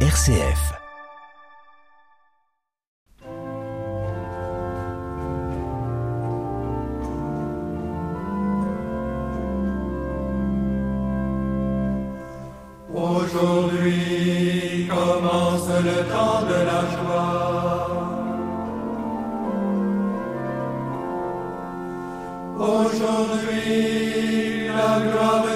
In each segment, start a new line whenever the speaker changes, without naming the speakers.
RCF.
Aujourd'hui commence le temps de la joie. Aujourd'hui, la gloire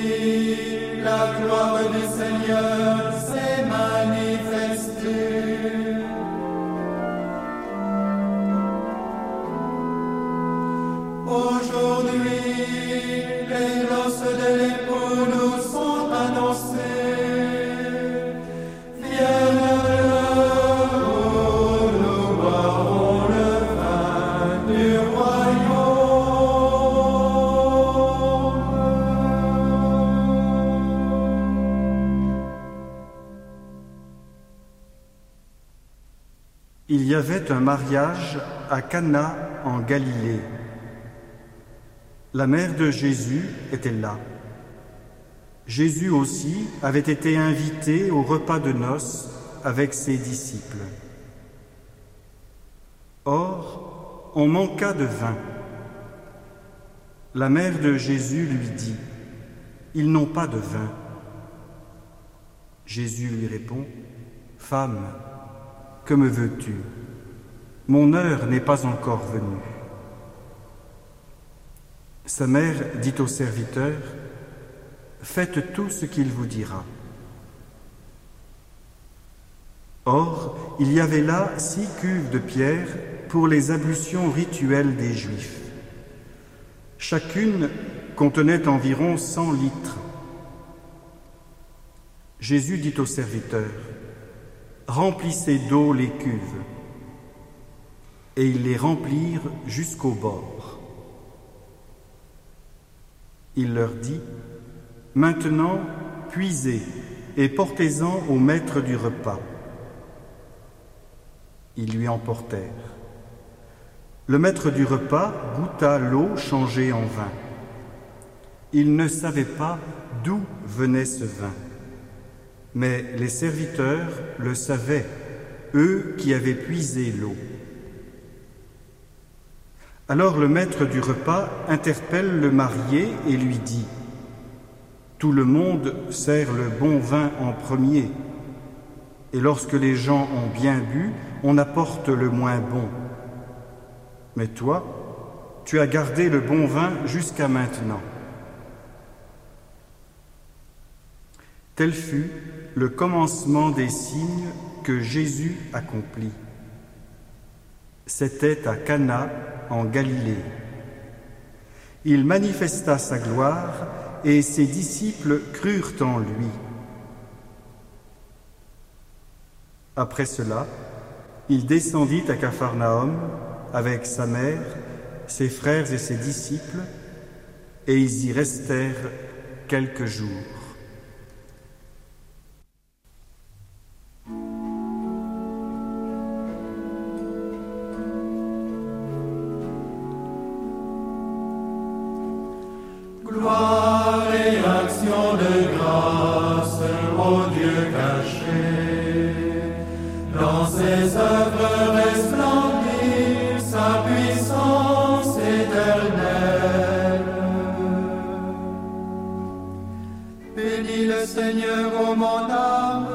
gloire du Seigneur
Il y avait un mariage à Cana en Galilée. La mère de Jésus était là. Jésus aussi avait été invité au repas de noces avec ses disciples. Or, on manqua de vin. La mère de Jésus lui dit, Ils n'ont pas de vin. Jésus lui répond, Femme, que me veux-tu? Mon heure n'est pas encore venue. Sa mère dit au serviteur, Faites tout ce qu'il vous dira. Or, il y avait là six cuves de pierre pour les ablutions rituelles des Juifs. Chacune contenait environ cent litres. Jésus dit au serviteur, Remplissez d'eau les cuves. Et ils les remplirent jusqu'au bord. Il leur dit, Maintenant, puisez et portez-en au maître du repas. Ils lui emportèrent. Le maître du repas goûta l'eau changée en vin. Il ne savait pas d'où venait ce vin. Mais les serviteurs le savaient, eux qui avaient puisé l'eau. Alors le maître du repas interpelle le marié et lui dit, Tout le monde sert le bon vin en premier, et lorsque les gens ont bien bu, on apporte le moins bon. Mais toi, tu as gardé le bon vin jusqu'à maintenant. Tel fut le commencement des signes que Jésus accomplit. C'était à Cana en Galilée. Il manifesta sa gloire et ses disciples crurent en lui. Après cela, il descendit à Capharnaüm avec sa mère, ses frères et ses disciples, et ils y restèrent quelques jours.
Seigneur, ô mon âme.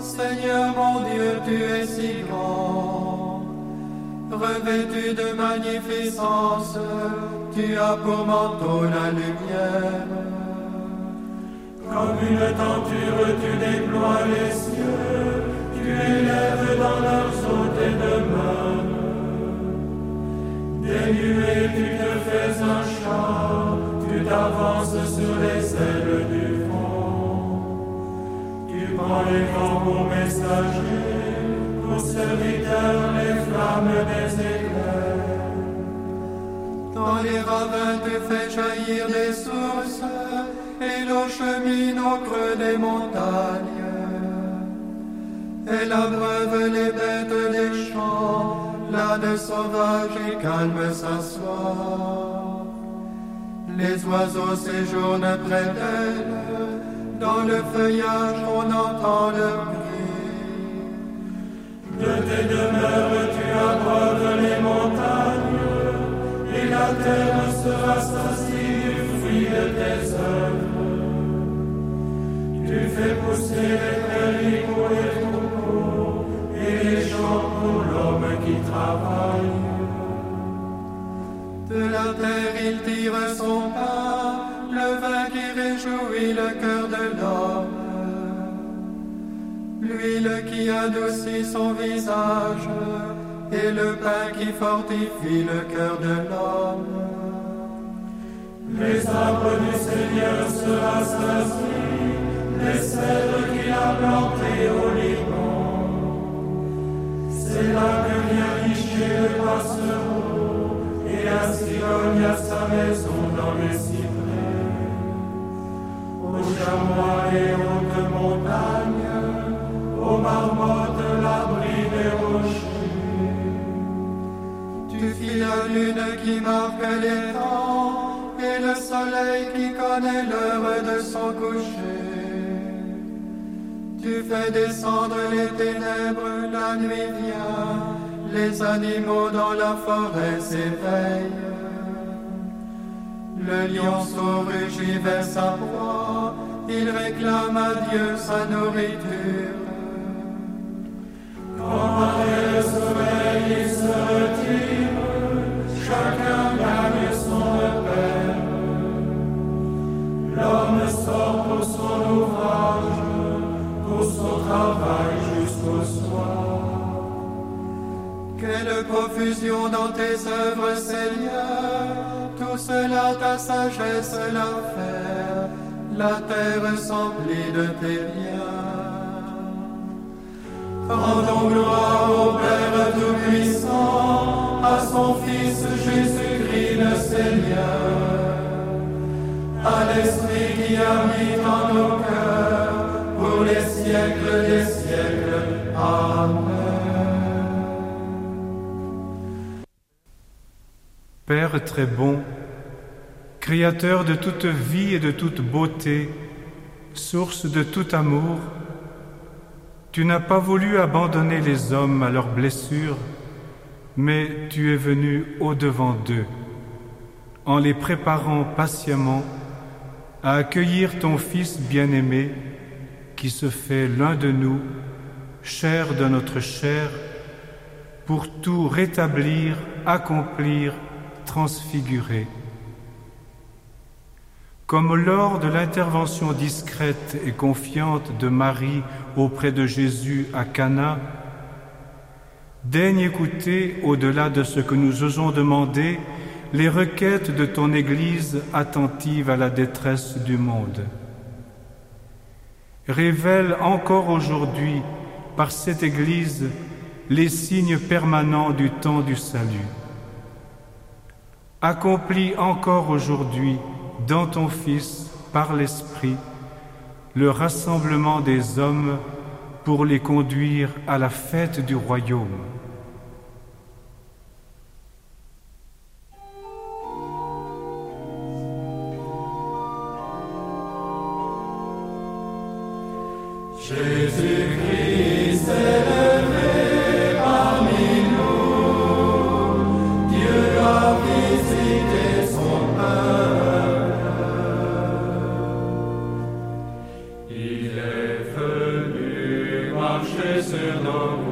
Seigneur mon Dieu, tu es si grand. Revêtu de magnificence, tu as pour manteau la lumière.
Comme une tenture, tu déploies les cieux, tu élèves dans leurs hôtes et demeures. Dénué, tu te fais un char, tu t'avances sur les Prends les pour messagers, pour serviteurs les flammes des éclairs.
Dans les ravins, tu fais jaillir des sources, et l'eau chemine au creux des montagnes. Elle abreuve les bêtes des champs, l'âne sauvage et calme s'assoit. Les oiseaux séjournent près d'elle, dans le feuillage on entend leur bruit.
De tes demeures, tu abreuves les montagnes, et la terre se rassasie du fruit de tes œuvres. Tu fais pousser les prairies pour les troupeaux, et les champs pour l'homme qui travaille.
De la terre il tire son pain, Qui adoucit son visage, et le pain qui fortifie le cœur de l'homme.
Les arbres du Seigneur se rassasient, les cèdres qu'il a plantés au Liban. C'est là que vient nicher le passereau, et la cigogne a sa maison dans les cyprès. Aux chamois et montagnes, aux marmottes l'abri des rochers.
Tu fis la lune qui marque les temps, et le soleil qui connaît l'heure de son coucher. Tu fais descendre les ténèbres, la nuit vient, les animaux dans la forêt s'éveillent. Le lionceau rugit vers sa proie, il réclame à Dieu sa nourriture. Sagesse l'a fait, la terre s'emplit de tes biens. Rendons gloire au Père Tout-Puissant, à son Fils Jésus-Christ le Seigneur, à l'Esprit qui habite en nos cœurs, pour les siècles des siècles. Amen.
Père très bon, Créateur de toute vie et de toute beauté, source de tout amour, tu n'as pas voulu abandonner les hommes à leurs blessures, mais tu es venu au-devant d'eux, en les préparant patiemment à accueillir ton Fils bien-aimé, qui se fait l'un de nous, chair de notre chair, pour tout rétablir, accomplir, transfigurer. Comme lors de l'intervention discrète et confiante de Marie auprès de Jésus à Cana, daigne écouter, au-delà de ce que nous osons demander, les requêtes de ton Église attentive à la détresse du monde. Révèle encore aujourd'hui, par cette Église, les signes permanents du temps du salut. Accomplis encore aujourd'hui, dans ton Fils, par l'Esprit, le rassemblement des hommes pour les conduire à la fête du royaume.
Synowi.